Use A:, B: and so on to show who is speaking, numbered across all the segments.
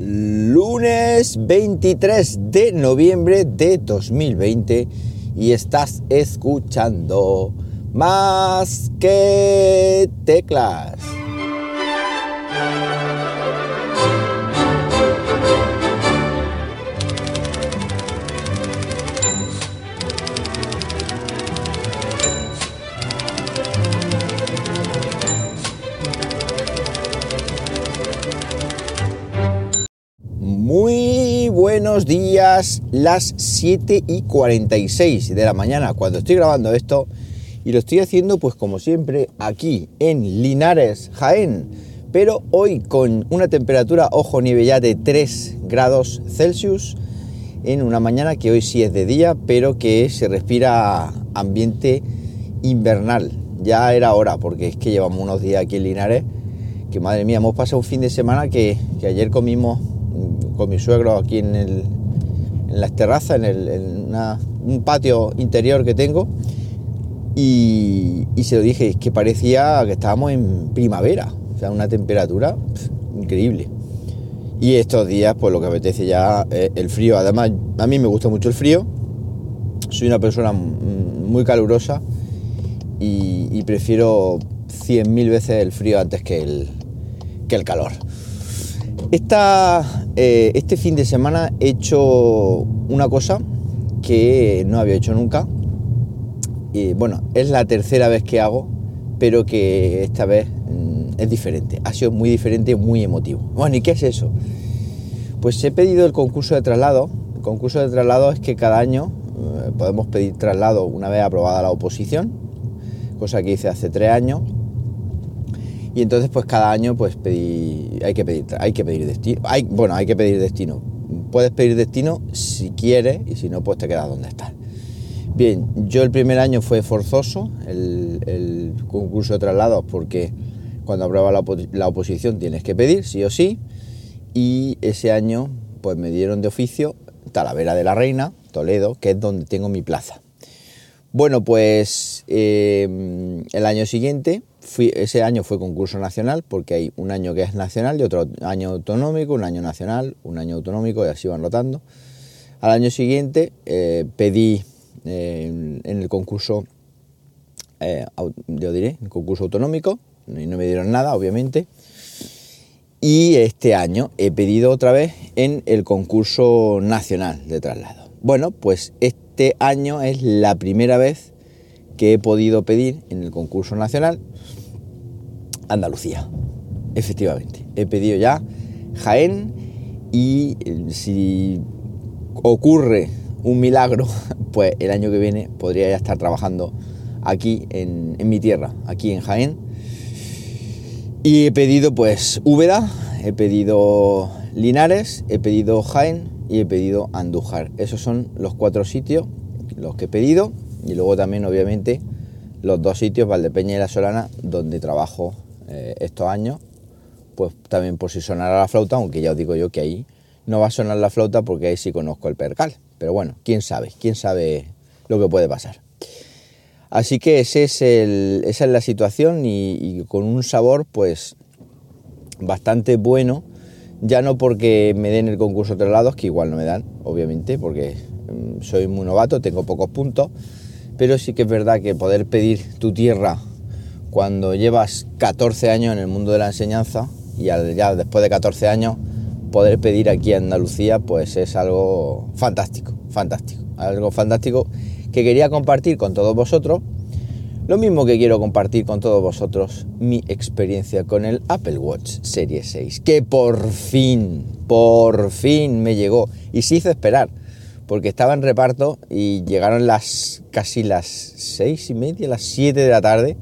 A: lunes 23 de noviembre de 2020 y estás escuchando más que teclas. Buenos días, las 7 y 46 de la mañana cuando estoy grabando esto y lo estoy haciendo pues como siempre aquí en Linares, Jaén, pero hoy con una temperatura, ojo nieve ya de 3 grados Celsius en una mañana que hoy sí es de día, pero que se respira ambiente invernal. Ya era hora porque es que llevamos unos días aquí en Linares que madre mía, hemos pasado un fin de semana que, que ayer comimos con mi suegro aquí en, el, en las terrazas, en, el, en una, un patio interior que tengo. Y, se lo dije, es que parecía que estábamos en primavera, o sea, una temperatura increíble. Y estos días, pues lo que apetece ya es el frío. Además, a mí me gusta mucho el frío. Soy una persona muy calurosa y, y prefiero 100.000 veces el frío antes que el, que el calor. Esta, eh, este fin de semana he hecho una cosa que no había hecho nunca. Y bueno, es la tercera vez que hago, pero que esta vez mmm, es diferente. Ha sido muy diferente, muy emotivo. Bueno, ¿y qué es eso? Pues he pedido el concurso de traslado. El concurso de traslado es que cada año eh, podemos pedir traslado una vez aprobada la oposición, cosa que hice hace tres años y entonces pues cada año pues pedí, hay que pedir hay que pedir destino hay, bueno hay que pedir destino. Puedes pedir destino si quieres y si no pues te quedas donde estás. Bien yo el primer año fue forzoso el, concurso de traslados porque cuando aprueba la, la, oposición tienes que pedir sí o sí. Y ese año pues me dieron de oficio Talavera de la Reina Toledo que es donde tengo mi plaza. Bueno pues eh, el año siguiente Fui, ese año fue concurso nacional porque hay un año que es nacional y otro año autonómico, un año nacional, un año autonómico y así van rotando. Al año siguiente eh, pedí eh, en el concurso, eh, yo diré, el concurso autonómico y no me dieron nada, obviamente. Y este año he pedido otra vez en el concurso nacional de traslado. Bueno, pues este año es la primera vez que he podido pedir en el concurso nacional Andalucía. Efectivamente, he pedido ya Jaén y eh, si ocurre un milagro, pues el año que viene podría ya estar trabajando aquí en, en mi tierra, aquí en Jaén. Y he pedido pues Úbeda, he pedido Linares, he pedido Jaén y he pedido Andújar. Esos son los cuatro sitios los que he pedido y luego también obviamente los dos sitios, Valdepeña y La Solana, donde trabajo eh, estos años, pues también por si sonara la flauta, aunque ya os digo yo que ahí no va a sonar la flauta porque ahí sí conozco el percal. Pero bueno, quién sabe, quién sabe lo que puede pasar. Así que esa es la situación y, con un sabor pues bastante bueno, ya no porque me den el concurso de traslados, que igual no me dan, obviamente, porque mmm, soy muy novato, tengo pocos puntos, pero sí que es verdad que poder pedir tu tierra cuando llevas 14 años en el mundo de la enseñanza y ya después de 14 años poder pedir aquí en Andalucía pues es algo fantástico, fantástico, algo fantástico que quería compartir con todos vosotros. Lo mismo que quiero compartir con todos vosotros mi experiencia con el Apple Watch Serie 6, que por fin, por fin me llegó y se hizo esperar, porque estaba en reparto y llegaron las casi las seis y media, las 7 de la tarde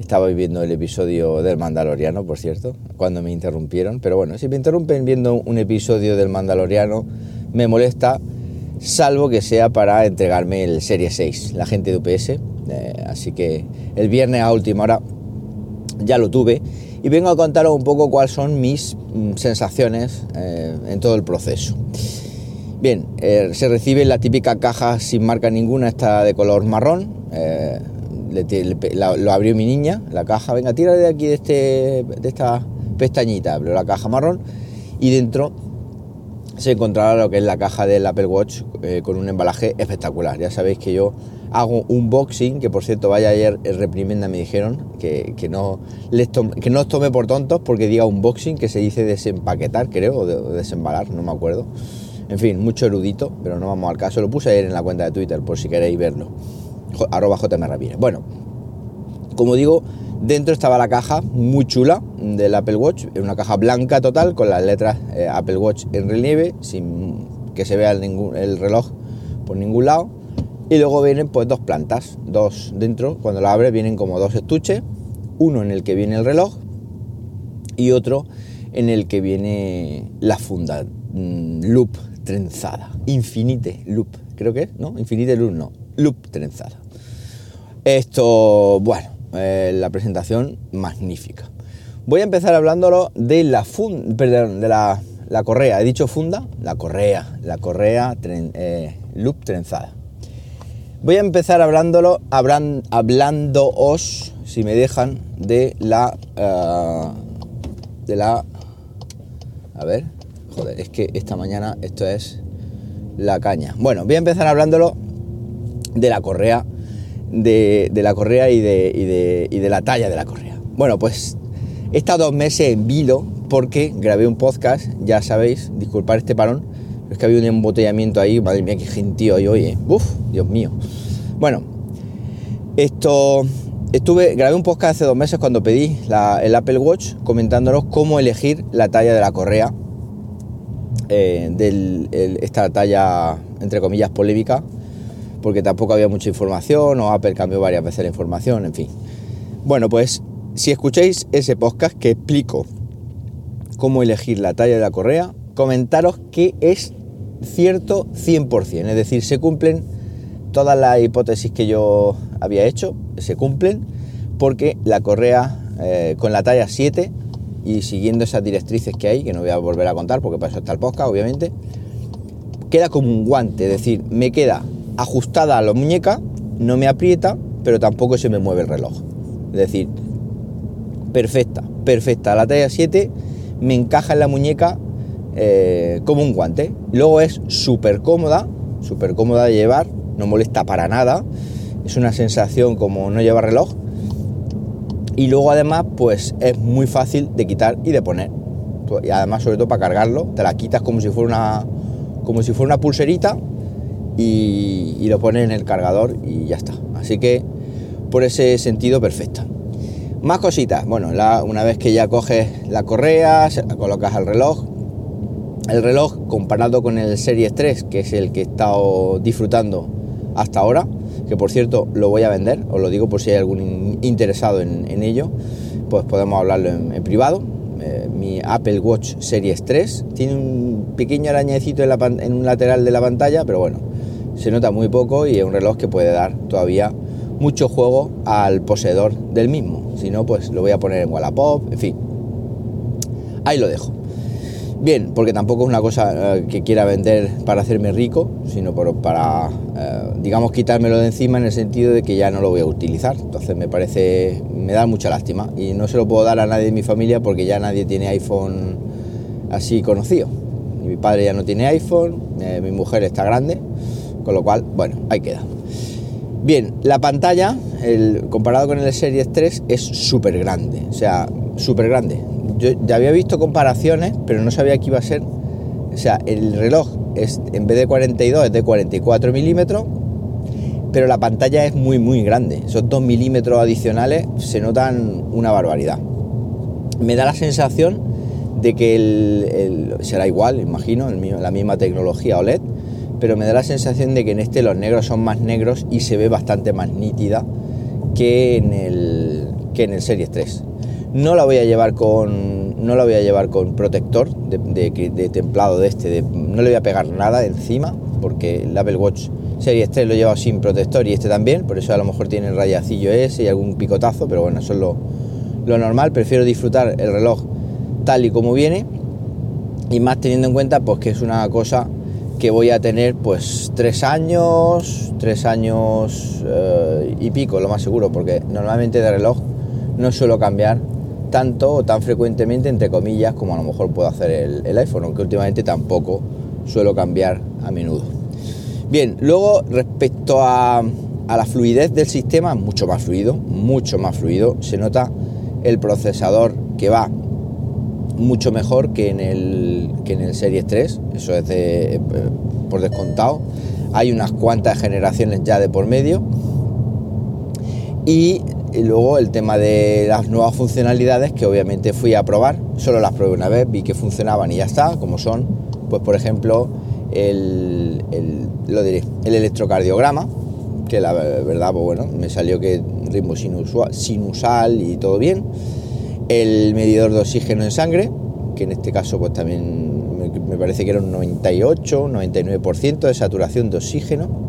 A: estaba viendo el episodio del Mandaloriano, por cierto, cuando me interrumpieron. Pero bueno, si me interrumpen viendo un episodio del Mandaloriano, me molesta, salvo que sea para entregarme el Serie 6, la gente de UPS. Eh, así que el viernes a última hora ya lo tuve y vengo a contaros un poco cuáles son mis mm, sensaciones eh, en todo el proceso. Bien, eh, se recibe la típica caja sin marca ninguna, está de color marrón. Lo abrió mi niña, la caja, venga, tira de aquí de, este, de esta pestañita, abrió la caja marrón y dentro se encontrará lo que es la caja del Apple Watch eh, con un embalaje espectacular. Ya sabéis que yo hago un boxing, que por cierto, vaya ayer reprimenda me dijeron que, no les que no os tome por tontos porque diga un boxing que se dice desempaquetar, creo, o, desembalar, no me acuerdo. En fin, mucho erudito, pero no vamos al caso. Lo puse ayer en la cuenta de Twitter por si queréis verlo. Arroba JM Bueno, como digo, dentro estaba la caja muy chula del Apple Watch, una caja blanca total con las letras eh, Apple Watch en relieve, sin que se vea el reloj por ningún lado y luego vienen pues dos plantas, dos dentro, cuando la abres vienen como dos estuches, uno en el que viene el reloj y otro en el que viene la funda mm, loop trenzada, infinite loop, creo que es, ¿no? Infinite loop no, loop trenzada. Esto, bueno, eh, la presentación magnífica. Voy a empezar hablándolo de la funda, perdón, de la, correa. He dicho funda, la correa, la correa eh, loop trenzada. Voy a empezar hablándolo, hablan, hablándoos, si me dejan, de la... Eh, de la... A ver, joder, es que esta mañana esto es la caña. Bueno, voy a empezar hablándolo de la correa, de, la correa y de, y, de, y de la talla de la correa. Bueno, pues he estado dos meses en vilo porque grabé un podcast, ya sabéis, disculpar este parón, es que había un embotellamiento ahí, madre mía, qué gentío hoy, oye, uff, Dios mío. Bueno, esto, estuve, grabé un podcast hace dos meses cuando pedí el Apple Watch comentándonos cómo elegir la talla de la correa, eh, de esta talla, entre comillas, polémica, porque tampoco había mucha información o Apple cambió varias veces la información, en fin. Bueno, pues si escucháis ese podcast que explico cómo elegir la talla de la correa, comentaros que es cierto 100%, es decir, se cumplen todas las hipótesis que yo había hecho, se cumplen, porque la correa eh, con la talla 7 y siguiendo esas directrices que hay, que no voy a volver a contar porque para eso está el podcast, obviamente, queda como un guante, es decir, me queda ajustada a la muñeca, no me aprieta, pero tampoco se me mueve el reloj. Es decir, perfecta, perfecta. La talla 7 me encaja en la muñeca eh, como un guante. Luego es súper cómoda, súper cómoda de llevar, no molesta para nada. Es una sensación como no llevar reloj. Y luego además pues es muy fácil de quitar y de poner. Y además sobre todo para cargarlo, te la quitas como si fuera una, como si fuera una pulserita y, lo pones en el cargador y ya está. Así que por ese sentido perfecta. Más cositas. Bueno, una vez que ya coges la correa, se la colocas al reloj, el reloj comparado con el Series 3, que es el que he estado disfrutando hasta ahora, que por cierto lo voy a vender, os lo digo por si hay algún interesado en, ello, pues podemos hablarlo en, privado. Eh, mi Apple Watch Series 3 tiene un pequeño arañecito en, en un lateral de la pantalla, pero bueno, se nota muy poco y es un reloj que puede dar todavía mucho juego al poseedor del mismo. Si no, pues lo voy a poner en Wallapop, en fin. Ahí lo dejo. Bien, porque tampoco es una cosa eh, que quiera vender para hacerme rico, sino para, eh, digamos, quitármelo de encima en el sentido de que ya no lo voy a utilizar. Entonces me parece, me da mucha lástima y no se lo puedo dar a nadie de mi familia porque ya nadie tiene iPhone así conocido. Mi padre ya no tiene iPhone, eh, mi mujer está grande, con lo cual, bueno, ahí queda. Bien, la pantalla, el, comparado con el Series 3, es súper grande, o sea, súper grande yo ya había visto comparaciones, pero no sabía que iba a ser. O sea, el reloj es en vez de 42 es de 44 milímetros, pero la pantalla es muy, muy grande. Esos 2 milímetros adicionales se notan una barbaridad. Me da la sensación de que será igual, imagino, la misma tecnología OLED, pero me da la sensación de que en este los negros son más negros y se ve bastante más nítida que en el, que en el Series 3. No la voy a llevar con, no la voy a llevar con protector de, templado de este, no le voy a pegar nada encima, porque el Apple Watch Series 3 lo he llevado sin protector y este también, por eso a lo mejor tiene el rayacillo ese y algún picotazo, pero bueno, eso es lo, normal, prefiero disfrutar el reloj tal y como viene y más teniendo en cuenta pues que es una cosa que voy a tener pues tres años, tres años eh, y pico, lo más seguro, porque normalmente de reloj no suelo cambiar tanto o tan frecuentemente, entre comillas, como a lo mejor puedo hacer el, iPhone, aunque últimamente tampoco suelo cambiar a menudo. Bien, luego respecto a, a la fluidez del sistema, mucho más fluido, mucho más fluido. Se nota el procesador que va mucho mejor que en el, que en el Series 3, eso es de, por descontado. Hay unas cuantas generaciones ya de por medio. Y luego el tema de las nuevas funcionalidades que obviamente fui a probar, solo las probé una vez, vi que funcionaban y ya está, como son, pues por ejemplo, el, lo diré, el electrocardiograma, que la verdad, pues bueno, me salió que ritmo sinusal y todo bien. El medidor de oxígeno en sangre, que en este caso pues también me parece que era un 98, 99% de saturación de oxígeno.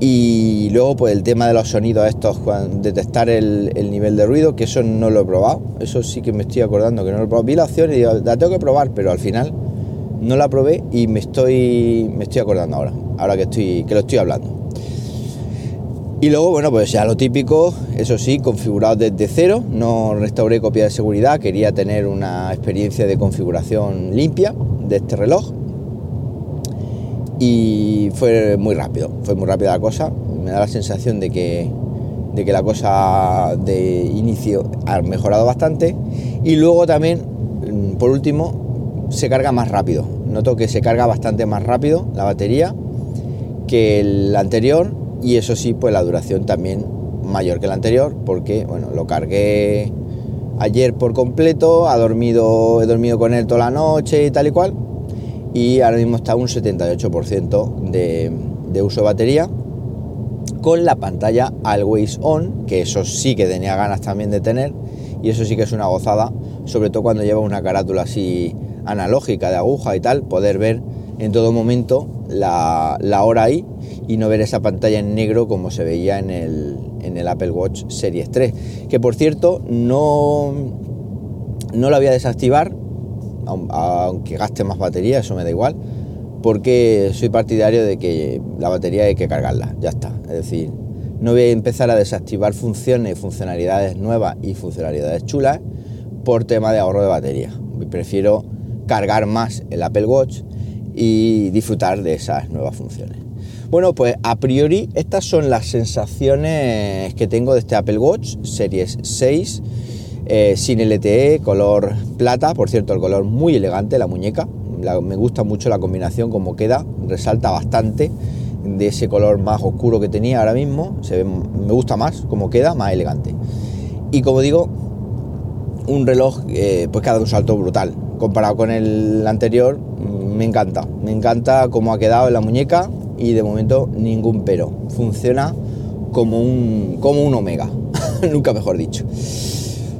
A: Y luego pues el tema de los sonidos estos, detectar el, nivel de ruido, que eso no lo he probado. Eso sí que me estoy acordando que no lo he probado. Vi la opción y digo, la tengo que probar, pero al final no la probé y me estoy, me estoy acordando ahora, ahora que, estoy, que lo estoy hablando. Y luego, bueno, pues ya lo típico, eso sí, configurado desde cero, no restauré copia de seguridad, quería tener una experiencia de configuración limpia de este reloj. Y fue muy rápido, fue muy rápida la cosa, me da la sensación de que, de que la cosa de inicio ha mejorado bastante. Y luego también, mm, por último, se carga más rápido. Noto que se carga bastante más rápido la batería que el anterior y eso sí, pues la duración también mayor que la anterior, porque bueno, lo cargué ayer por completo, ha dormido, he dormido con él toda la noche y tal y cual, y ahora mismo está un 78% de, de uso de batería, con la pantalla always on, que eso sí que tenía ganas también de tener, y eso sí que es una gozada, sobre todo cuando lleva una carátula así analógica de aguja y tal, poder ver en todo momento la, hora ahí y no ver esa pantalla en negro como se veía en el, en el Apple Watch Series 3. Que por cierto, no, no la voy a desactivar, aunque gaste más batería, eso me da igual, porque soy partidario de que la batería hay que cargarla, ya está. Es decir, no voy a empezar a desactivar funciones, funcionalidades nuevas y funcionalidades chulas por tema de ahorro de batería. Prefiero cargar más el Apple Watch y disfrutar de esas nuevas funciones. Bueno, pues a priori estas son las sensaciones que tengo de este Apple Watch Series 6 eh, sin LTE, color plata, por cierto el color muy elegante, la muñeca, me gusta mucho la combinación como queda, resalta bastante de ese color más oscuro que tenía ahora mismo, se me gusta más como queda, más elegante. Y como digo, un reloj eh, pues que ha dado un salto brutal, comparado con el anterior, me encanta, me encanta cómo ha quedado en la muñeca, y de momento ningún pero. Funciona como un, como un omega, nunca mejor dicho.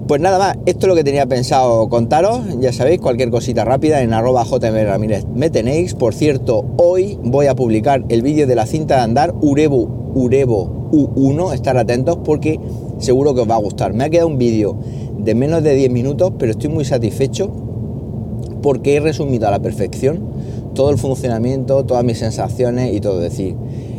A: Pues nada más, esto es lo que tenía pensado contaros. Ya sabéis, cualquier cosita rápida en arroba jmramírez me tenéis. Por cierto, hoy voy a publicar el vídeo de la cinta de andar Urevo, Urevo U1. Estar atentos porque seguro que os va a gustar. Me ha quedado un vídeo de menos de 10 minutos, pero estoy muy satisfecho porque he resumido a la perfección todo el funcionamiento, todas mis sensaciones y todo. Decir,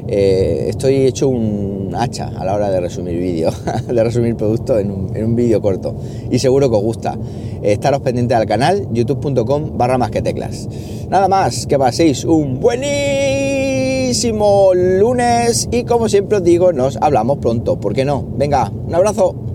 A: eh, estoy hecho un hacha a la hora de resumir vídeo, de resumir productos en un, un vídeo corto. Y seguro que os gusta. estaros pendientes al canal, youtube.com barra más que teclas. Nada más, que paséis un buenísimo lunes y como siempre os digo, nos hablamos pronto. ¿Por qué no? Venga, un abrazo.